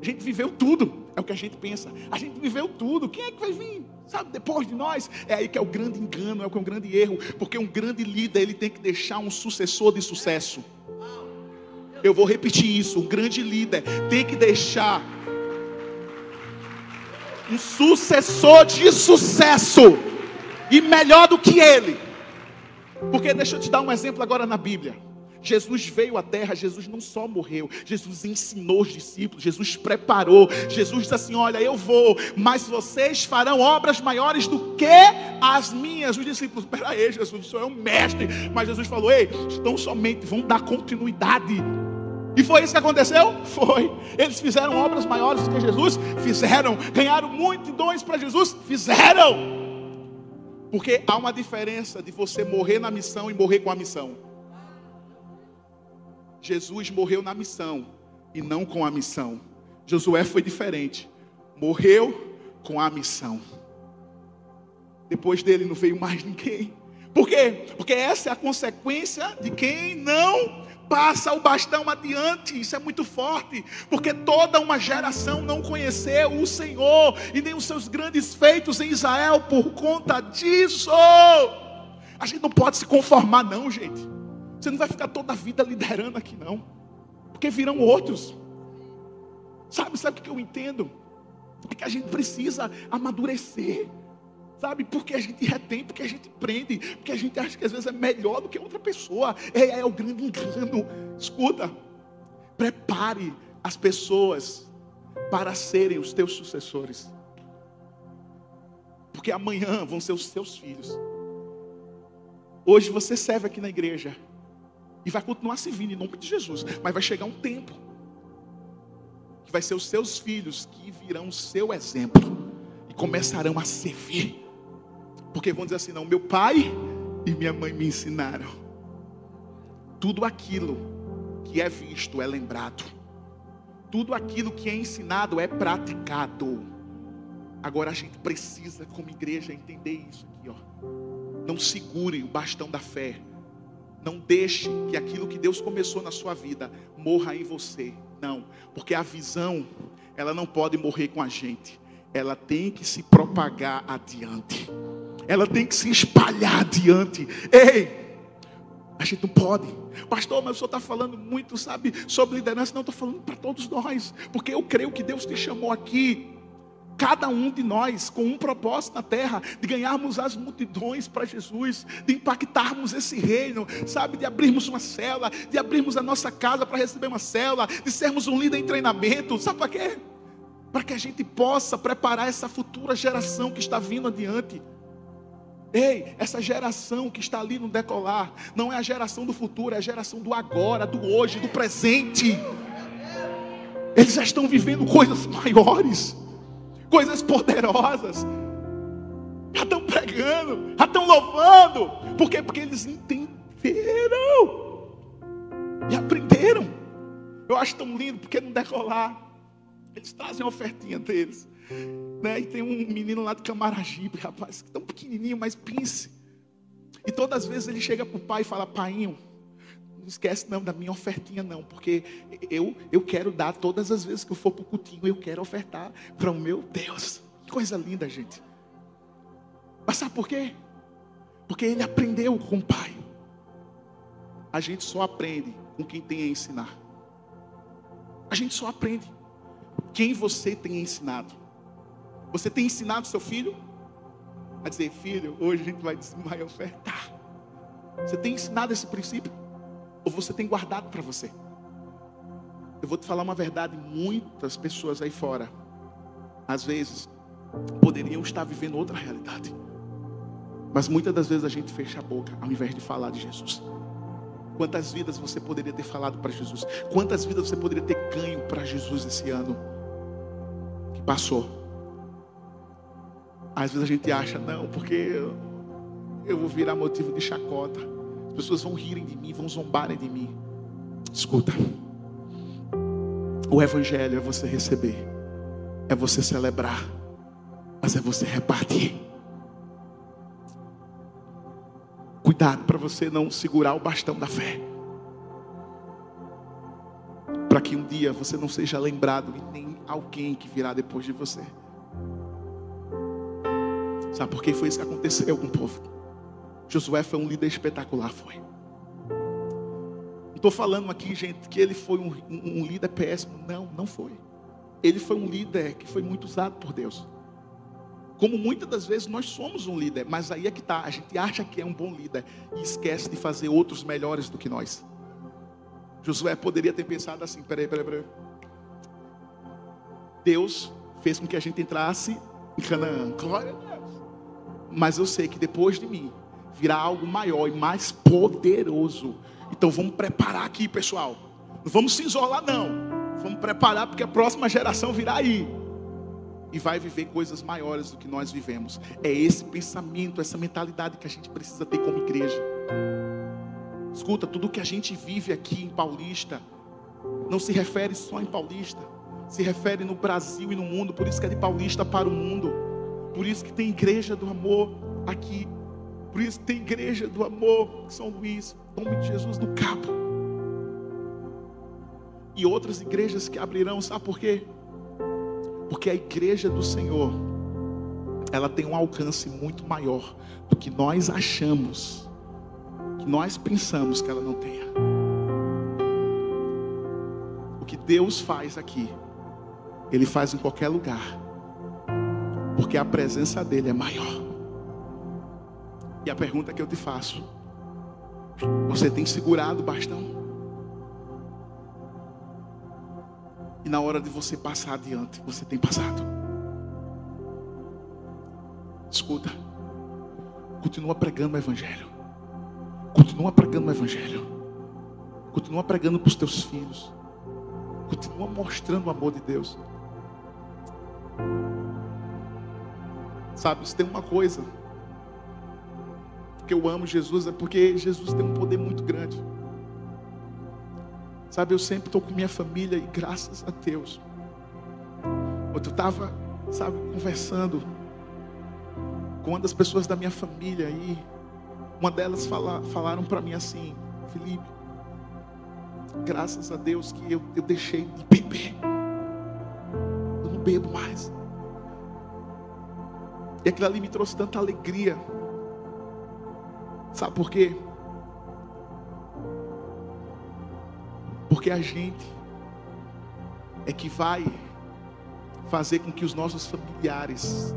A gente viveu tudo, é o que a gente pensa. A gente viveu tudo. Quem é que vai vir? Sabe, depois de nós? É aí que é o grande engano, é o que é o grande erro, porque um grande líder, ele tem que deixar um sucessor de sucesso. Eu vou repetir isso, um grande líder tem que deixar um sucessor de sucesso e melhor do que ele. Porque deixa eu te dar um exemplo agora na Bíblia. Jesus veio à terra, Jesus não só morreu, Jesus ensinou os discípulos, Jesus preparou, Jesus disse assim: Olha, eu vou, mas vocês farão obras maiores do que as minhas. Os discípulos, peraí, Jesus, o Senhor é um mestre, mas Jesus falou: Ei, estão somente, vão dar continuidade. E foi isso que aconteceu? Foi. Eles fizeram obras maiores do que Jesus? Fizeram. Ganharam multidões para Jesus? Fizeram. Porque há uma diferença de você morrer na missão e morrer com a missão. Jesus morreu na missão e não com a missão. Josué foi diferente. Morreu com a missão. Depois dele não veio mais ninguém. Por quê? Porque essa é a consequência de quem não passa o bastão adiante. Isso é muito forte, porque toda uma geração não conheceu o Senhor e nem os seus grandes feitos em Israel por conta disso. A gente não pode se conformar, não, gente. Você não vai ficar toda a vida liderando aqui, não, porque virão outros. Sabe, sabe o que eu entendo? É que a gente precisa amadurecer. Sabe? Porque a gente retém, porque a gente prende, porque a gente acha que às vezes é melhor do que outra pessoa. É, é o grande engano. Escuta, prepare as pessoas para serem os teus sucessores. Porque amanhã vão ser os seus filhos. Hoje você serve aqui na igreja. E vai continuar servindo em nome de Jesus. Mas vai chegar um tempo. Que vai ser os seus filhos que virão o seu exemplo. E começarão a servir. Porque vão dizer assim: não, meu pai e minha mãe me ensinaram. Tudo aquilo que é visto é lembrado. Tudo aquilo que é ensinado é praticado. Agora a gente precisa, como igreja, entender isso aqui, ó. Não segure o bastão da fé. Não deixe que aquilo que Deus começou na sua vida morra em você. Não, porque a visão, ela não pode morrer com a gente. Ela tem que se propagar adiante ela tem que se espalhar adiante. Ei, a gente não pode. Pastor, mas o senhor está falando muito, sabe, sobre liderança. Não, estou falando para todos nós. Porque eu creio que Deus te chamou aqui. Cada um de nós com um propósito na terra, de ganharmos as multidões para Jesus, de impactarmos esse reino, sabe, de abrirmos uma cela, de abrirmos a nossa casa para receber uma cela, de sermos um líder em treinamento, sabe para quê? Para que a gente possa preparar essa futura geração que está vindo adiante. Ei, essa geração que está ali no decolar, não é a geração do futuro, é a geração do agora, do hoje, do presente. Eles já estão vivendo coisas maiores, coisas poderosas. Já estão pregando, já estão louvando. Por quê? Porque eles entenderam e aprenderam. Eu acho tão lindo, porque no decolar, eles trazem a ofertinha deles. Né? E tem um menino lá de Camaragibe, rapaz, tão pequenininho, mas pince. E todas as vezes ele chega para o pai e fala: Painho, não esquece não da minha ofertinha não, porque eu, eu quero dar todas as vezes que eu for para o eu quero ofertar para o meu Deus. Que coisa linda, gente. Mas sabe por quê? Porque ele aprendeu com o pai. A gente só aprende com quem tem a ensinar. A gente só aprende quem você tem ensinado. Você tem ensinado seu filho a dizer, filho, hoje a gente vai, vai ofertar. Você tem ensinado esse princípio? Ou você tem guardado para você? Eu vou te falar uma verdade: muitas pessoas aí fora, às vezes, poderiam estar vivendo outra realidade. Mas muitas das vezes a gente fecha a boca ao invés de falar de Jesus. Quantas vidas você poderia ter falado para Jesus? Quantas vidas você poderia ter ganho para Jesus esse ano que passou? Às vezes a gente acha, não, porque eu, vou virar motivo de chacota. As pessoas vão rirem de mim, vão zombarem de mim. Escuta. O Evangelho é você receber, é você celebrar, mas é você repartir. Cuidado para você não segurar o bastão da fé. Para que um dia você não seja lembrado e nem alguém que virá depois de você. Sabe por que foi isso que aconteceu com o povo? Josué foi um líder espetacular, foi. Não estou falando aqui, gente, que ele foi um, um, líder péssimo. Não, não foi. Ele foi um líder que foi muito usado por Deus. Como muitas das vezes nós somos um líder, mas aí é que está, a gente acha que é um bom líder e esquece de fazer outros melhores do que nós. Josué poderia ter pensado assim: peraí, peraí, peraí. Deus fez com que a gente entrasse em Canaã. Glória a Deus. Mas eu sei que depois de mim virá algo maior e mais poderoso. Então vamos preparar aqui, pessoal. Não vamos se isolar, não. Vamos preparar porque a próxima geração virá aí. E vai viver coisas maiores do que nós vivemos. É esse pensamento, essa mentalidade que a gente precisa ter como igreja. Escuta, tudo que a gente vive aqui em Paulista não se refere só em Paulista, se refere no Brasil e no mundo, por isso que é de Paulista para o mundo. Por isso que tem igreja do amor aqui. Por isso que tem igreja do amor São Luís, nome de Jesus no Cabo. E outras igrejas que abrirão, sabe por quê? Porque a igreja do Senhor, ela tem um alcance muito maior do que nós achamos que nós pensamos que ela não tenha. O que Deus faz aqui, Ele faz em qualquer lugar, porque a presença dEle é maior. E a pergunta que eu te faço: você tem segurado o bastão? E na hora de você passar adiante, você tem passado. Escuta, continua pregando o Evangelho. Continua pregando o Evangelho. Continua pregando para os teus filhos. Continua mostrando o amor de Deus. Sabe, se tem uma coisa que eu amo Jesus é porque Jesus tem um poder muito grande. Sabe, eu sempre estou com minha família e graças a Deus. Eu estava, sabe, conversando com uma das pessoas da minha família aí, uma delas fala, falaram para mim assim, Felipe, graças a Deus que eu, eu deixei de beber. Eu não bebo mais. E aquilo ali me trouxe tanta alegria. Sabe por quê? Porque a gente é que vai fazer com que os nossos familiares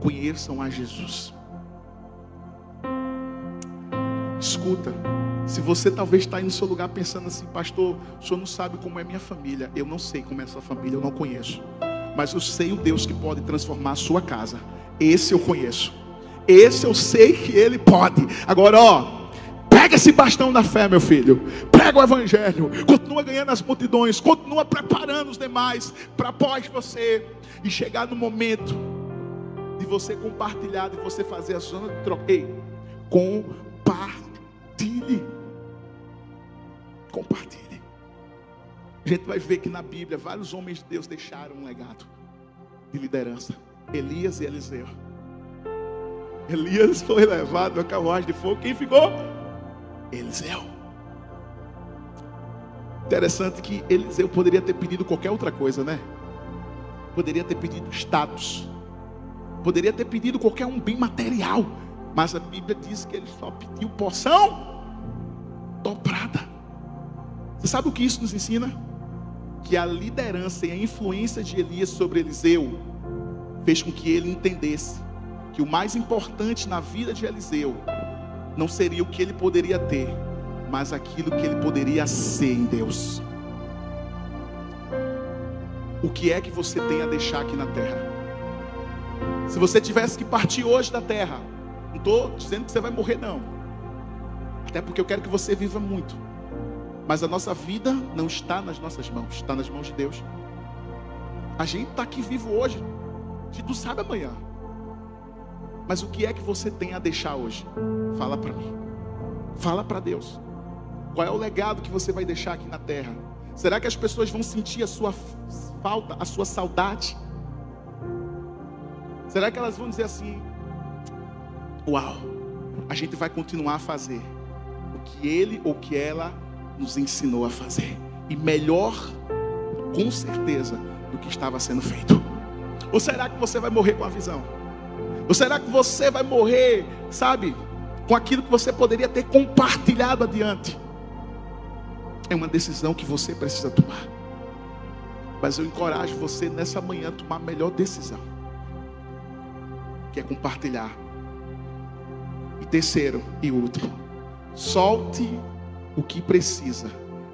conheçam a Jesus. Escuta, se você talvez está aí no seu lugar pensando assim, pastor, o senhor não sabe como é minha família. Eu não sei como é essa família, eu não conheço. Mas eu sei o Deus que pode transformar a sua casa. Esse eu conheço. Esse eu sei que Ele pode. Agora, ó, pega esse bastão da fé, meu filho. Prega o Evangelho. Continua ganhando as multidões. Continua preparando os demais para após você. E chegar no momento de você compartilhar, de você fazer a zona de troca. Ei, Compartilhe. Compartilhe. A gente vai ver que na Bíblia vários homens de Deus deixaram um legado de liderança. Elias e Eliseu. Elias foi levado na carruagem de fogo. Quem ficou? Eliseu. Interessante que Eliseu poderia ter pedido qualquer outra coisa, né? Poderia ter pedido status. Poderia ter pedido qualquer um bem material. Mas a Bíblia diz que ele só pediu porção dobrada. Você sabe o que isso nos ensina? Que a liderança e a influência de Elias sobre Eliseu fez com que ele entendesse que o mais importante na vida de Eliseu não seria o que ele poderia ter, mas aquilo que ele poderia ser em Deus. O que é que você tem a deixar aqui na terra? Se você tivesse que partir hoje da terra, não estou dizendo que você vai morrer, não. Até porque eu quero que você viva muito. Mas a nossa vida não está nas nossas mãos, está nas mãos de Deus. A gente está aqui vivo hoje, gente não sabe amanhã. Mas o que é que você tem a deixar hoje? Fala para mim. Fala para Deus. Qual é o legado que você vai deixar aqui na terra? Será que as pessoas vão sentir a sua falta, a sua saudade? Será que elas vão dizer assim: Uau, a gente vai continuar a fazer o que ele ou que ela nos ensinou a fazer, e melhor, com certeza, do que estava sendo feito. Ou será que você vai morrer com a visão? Ou será que você vai morrer, sabe, com aquilo que você poderia ter compartilhado adiante? É uma decisão que você precisa tomar. Mas eu encorajo você nessa manhã a tomar a melhor decisão, que é compartilhar e terceiro e último, solte o que precisa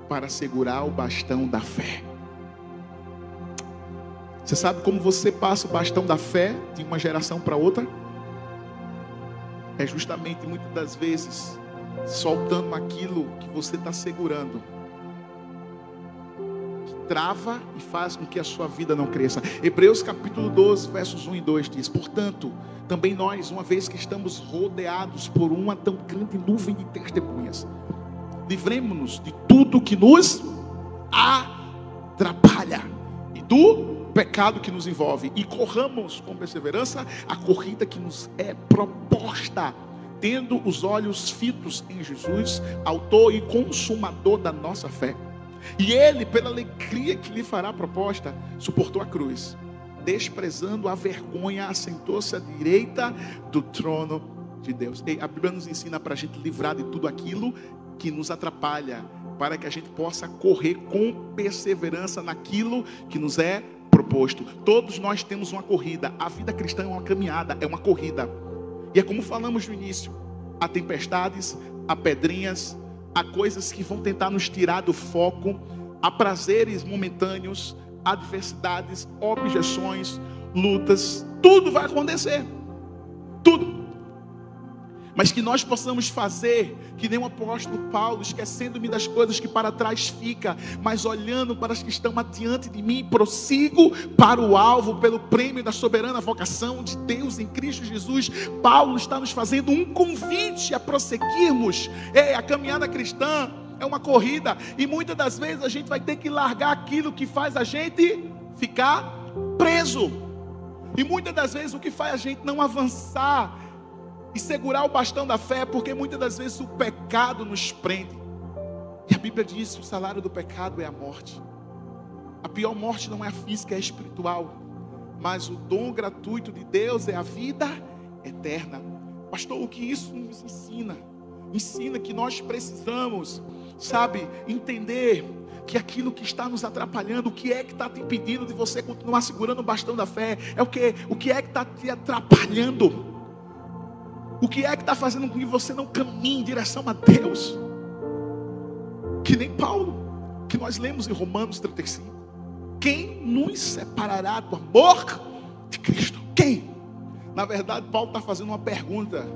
para segurar o bastão da fé. Você sabe como você passa o bastão da fé de uma geração para outra? É justamente muitas das vezes soltando aquilo que você está segurando, trava e faz com que a sua vida não cresça. Hebreus capítulo 12, versos 1 e 2 diz: Portanto, também nós, uma vez que estamos rodeados por uma tão grande nuvem de testemunhas, livremos-nos de tudo que nos atrapalha e do pecado que nos envolve e corramos com perseverança a corrida que nos é proposta, tendo os olhos fitos em Jesus, autor e consumador da nossa fé. E ele, pela alegria que lhe fará proposta, suportou a cruz, desprezando a vergonha, assentou-se à direita do trono de Deus. E a Bíblia nos ensina para a gente livrar de tudo aquilo que nos atrapalha, para que a gente possa correr com perseverança naquilo que nos é proposto. Todos nós temos uma corrida. A vida cristã é uma caminhada, é uma corrida. E é como falamos no início: há tempestades, há pedrinhas, há coisas que vão tentar nos tirar do foco, há prazeres momentâneos, adversidades, objeções, lutas, tudo vai acontecer. Tudo mas que nós possamos fazer que nem o apóstolo Paulo, esquecendo-me das coisas que para trás fica, mas olhando para as que estão adiante de mim, prossigo para o alvo pelo prêmio da soberana vocação de Deus em Cristo Jesus. Paulo está nos fazendo um convite a prosseguirmos. É a caminhada cristã é uma corrida e muitas das vezes a gente vai ter que largar aquilo que faz a gente ficar preso. E muitas das vezes o que faz a gente não avançar e segurar o bastão da fé, porque muitas das vezes o pecado nos prende. E a Bíblia diz que o salário do pecado é a morte. A pior morte não é a física, é a espiritual. Mas o dom gratuito de Deus é a vida eterna. Pastor, o que isso nos ensina? Ensina que nós precisamos, sabe, entender que aquilo que está nos atrapalhando, o que é que está te impedindo de você continuar segurando o bastão da fé, é o que? O que é que está te atrapalhando? O que é que está fazendo com que você não caminhe em direção a Deus? Que nem Paulo, que nós lemos em Romanos 35. Quem nos separará do amor de Cristo? Quem? Na verdade, Paulo está fazendo uma pergunta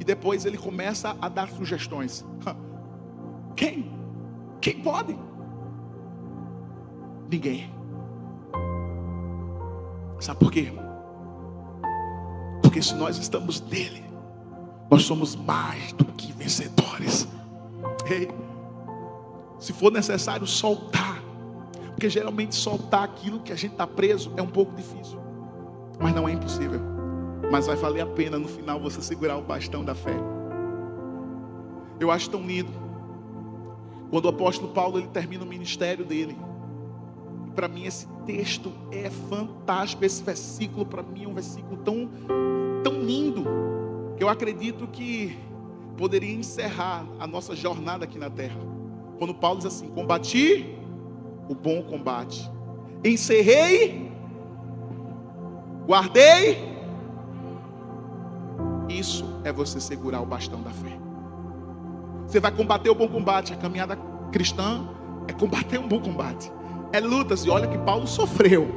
e depois ele começa a dar sugestões. [laughs] Quem? Quem pode? Ninguém. Sabe por quê? Porque se nós estamos nele, nós somos mais do que vencedores. Ei, se for necessário soltar, porque geralmente soltar aquilo que a gente está preso é um pouco difícil, mas não é impossível. Mas vai valer a pena no final você segurar o bastão da fé. Eu acho tão lindo quando o apóstolo Paulo ele termina o ministério dele. Para mim esse texto é fantástico, esse versículo para mim é um versículo tão tão lindo eu acredito que poderia encerrar a nossa jornada aqui na terra. Quando Paulo diz assim: Combati o bom combate, encerrei, guardei. Isso é você segurar o bastão da fé. Você vai combater o bom combate. A caminhada cristã é combater um bom combate. É lutas. E olha que Paulo sofreu.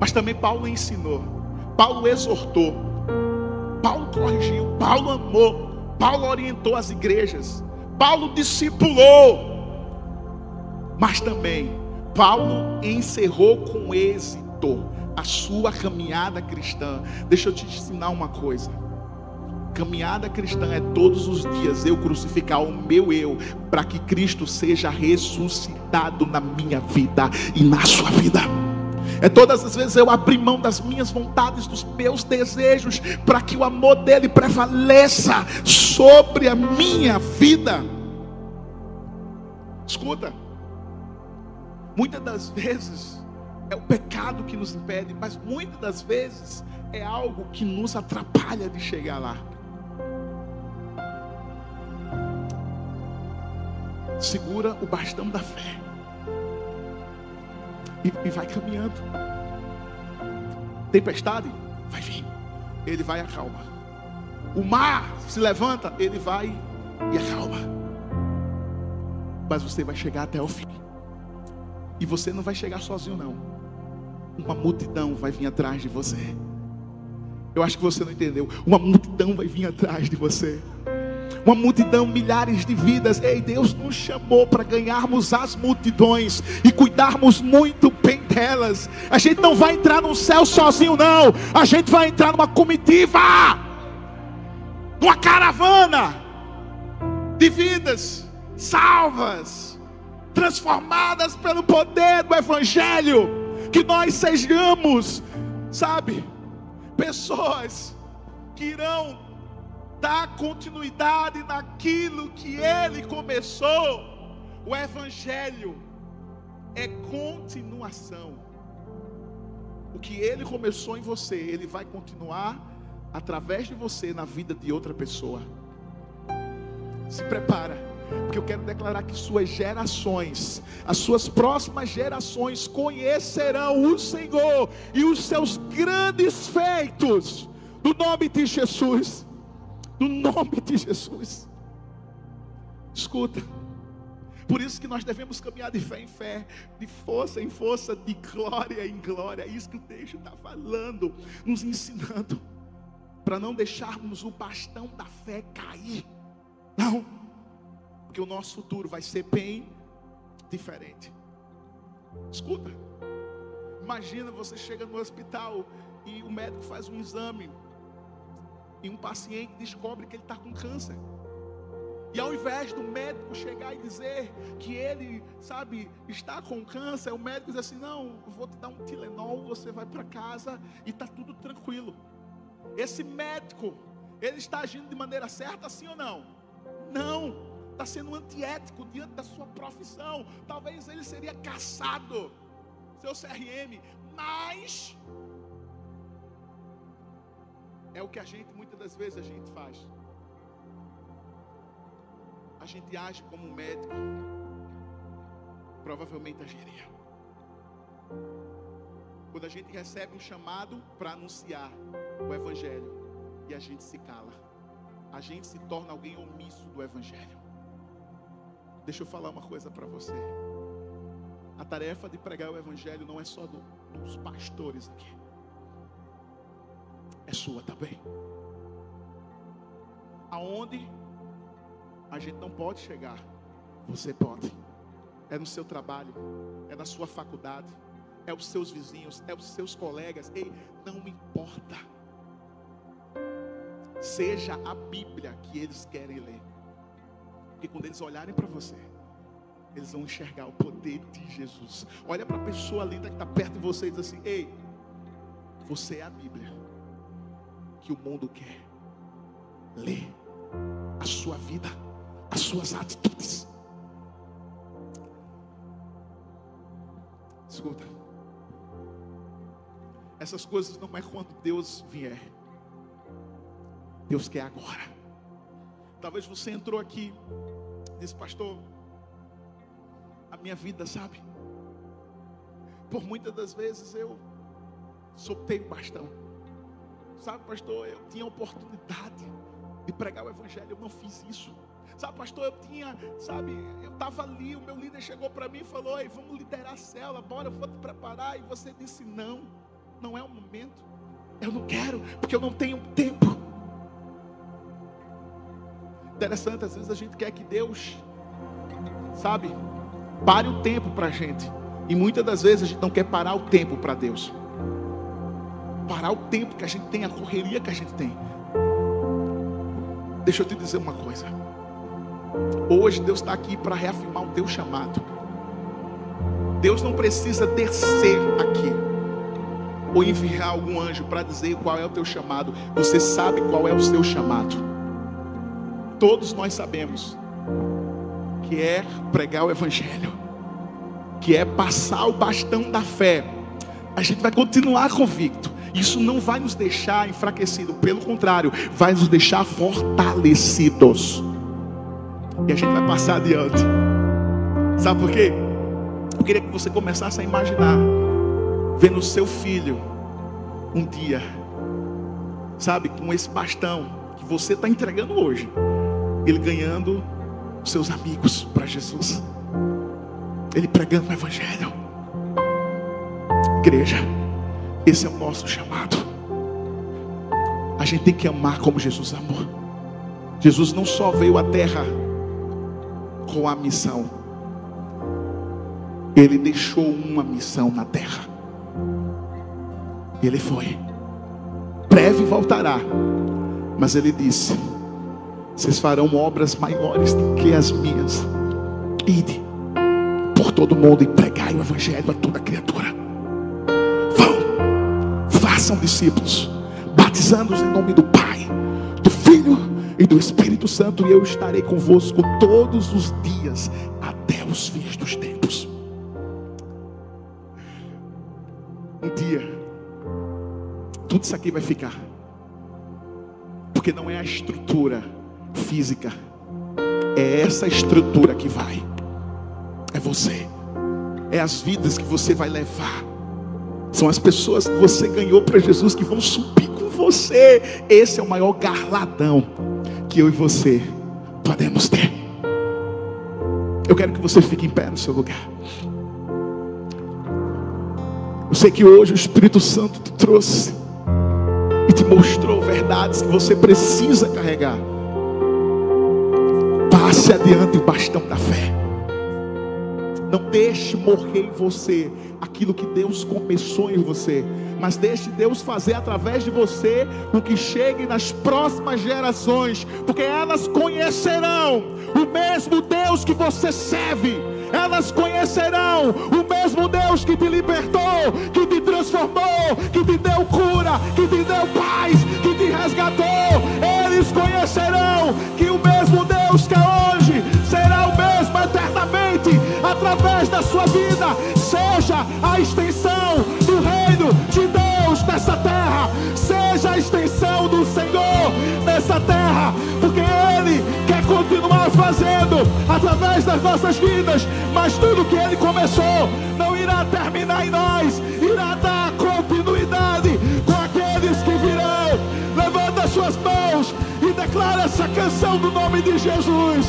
Mas também Paulo ensinou. Paulo exortou. Paulo corrigiu, Paulo amou, Paulo orientou as igrejas, Paulo discipulou, mas também Paulo encerrou com êxito a sua caminhada cristã. Deixa eu te ensinar uma coisa. Caminhada cristã é todos os dias eu crucificar o meu eu, para que Cristo seja ressuscitado na minha vida e na sua vida. É todas as vezes eu abrir mão das minhas vontades, dos meus desejos, para que o amor dele prevaleça sobre a minha vida. Escuta, muitas das vezes é o pecado que nos impede, mas muitas das vezes é algo que nos atrapalha de chegar lá. Segura o bastão da fé e, e vai caminhando. Tempestade vai vir, ele vai e acalma. O mar se levanta, ele vai e acalma. mas você vai chegar até o fim. E você não vai chegar sozinho, não. Uma multidão vai vir atrás de você. Eu acho que você não entendeu. Uma multidão vai vir atrás de você. Uma multidão, milhares de vidas. Ei, Deus nos chamou para ganharmos as multidões e cuidarmos muito bem delas. A gente não vai entrar no céu sozinho, não. A gente vai entrar numa comitiva, numa caravana de vidas salvas transformadas pelo poder do Evangelho, que nós sejamos, sabe, pessoas que irão dar continuidade naquilo que Ele começou. O Evangelho é continuação. O que Ele começou em você, Ele vai continuar através de você na vida de outra pessoa. Se prepara porque eu quero declarar que suas gerações, as suas próximas gerações conhecerão o Senhor e os seus grandes feitos, no nome de Jesus. No nome de Jesus. Escuta. Por isso que nós devemos caminhar de fé em fé, de força em força, de glória em glória. É isso que o texto está falando, nos ensinando, para não deixarmos o bastão da fé cair. Não porque o nosso futuro vai ser bem diferente. Escuta, imagina você chega no hospital e o médico faz um exame e um paciente descobre que ele está com câncer. E ao invés do médico chegar e dizer que ele, sabe, está com câncer, o médico diz assim: Não, vou te dar um Tilenol, você vai para casa e está tudo tranquilo. Esse médico, ele está agindo de maneira certa, sim ou não? Não está sendo antiético diante da sua profissão. Talvez ele seria caçado, seu CRM, mas é o que a gente muitas das vezes a gente faz. A gente age como um médico, provavelmente agiria. Quando a gente recebe um chamado para anunciar o Evangelho e a gente se cala, a gente se torna alguém omisso do Evangelho. Deixa eu falar uma coisa para você. A tarefa de pregar o Evangelho não é só do, dos pastores aqui, é sua também. Aonde a gente não pode chegar, você pode. É no seu trabalho, é na sua faculdade, é os seus vizinhos, é os seus colegas. Ei, não importa. Seja a Bíblia que eles querem ler. Porque quando eles olharem para você, eles vão enxergar o poder de Jesus. Olha para a pessoa linda que está perto de você e diz assim: Ei, você é a Bíblia que o mundo quer ler a sua vida, as suas atitudes. Escuta, essas coisas não é quando Deus vier, Deus quer agora. Talvez você entrou aqui, disse, pastor, a minha vida, sabe? Por muitas das vezes eu soltei o bastão. Sabe, pastor, eu tinha oportunidade de pregar o evangelho, eu não fiz isso. Sabe, pastor, eu tinha, sabe, eu estava ali, o meu líder chegou para mim e falou: Ei, vamos liderar a célula, bora, eu vou te preparar. E você disse: Não, não é o momento. Eu não quero, porque eu não tenho tempo. Interessante, às vezes a gente quer que Deus, sabe, pare o tempo para a gente. E muitas das vezes a gente não quer parar o tempo para Deus. Parar o tempo que a gente tem, a correria que a gente tem. Deixa eu te dizer uma coisa. Hoje Deus está aqui para reafirmar o teu chamado. Deus não precisa descer aqui ou enviar algum anjo para dizer qual é o teu chamado. Você sabe qual é o seu chamado todos nós sabemos que é pregar o Evangelho, que é passar o bastão da fé. A gente vai continuar convicto. Isso não vai nos deixar enfraquecidos, pelo contrário, vai nos deixar fortalecidos. E a gente vai passar adiante. Sabe por quê? Eu queria que você começasse a imaginar, vendo o seu filho um dia, sabe, com esse bastão que você está entregando hoje ele ganhando seus amigos para Jesus. Ele pregando o Evangelho. Igreja, esse é o nosso chamado. A gente tem que amar como Jesus amou. Jesus não só veio à terra com a missão, ele deixou uma missão na terra. Ele foi. Breve voltará. Mas ele disse: Vocês farão obras maiores do que as minhas. Ide por todo mundo e pregai o evangelho a toda criatura. Façam discípulos, batizando-os em nome do Pai, do Filho e do Espírito Santo, e eu estarei convosco todos os dias até os fins dos tempos. Um dia, tudo isso aqui vai ficar, porque não é a estrutura física, é essa estrutura que vai, é você, é as vidas que você vai levar, são as pessoas que você ganhou para Jesus que vão subir com você. Esse é o maior garladão que eu e você podemos ter. Eu quero que você fique em pé no seu lugar. Eu sei que hoje o Espírito Santo te trouxe e te mostrou verdades que você precisa carregar. Passe adiante o bastão da fé. Não deixe morrer em você aquilo que Deus começou em você, mas deixe Deus fazer através de você o que chegue nas próximas gerações, porque elas conhecerão o mesmo Deus que você serve. Elas conhecerão o mesmo Deus que te libertou, que te transformou, que te deu cura, que te deu paz, que te resgatou. Eles conhecerão que o mesmo Deus que é hoje será o mesmo eternamente através da sua vida. A extensão do reino de Deus nessa terra, seja a extensão do Senhor nessa terra, porque Ele quer continuar fazendo através das nossas vidas, mas tudo que Ele começou não irá terminar em nós, irá dar continuidade com aqueles que virão. Levanta as suas mãos e declara essa canção do nome de Jesus.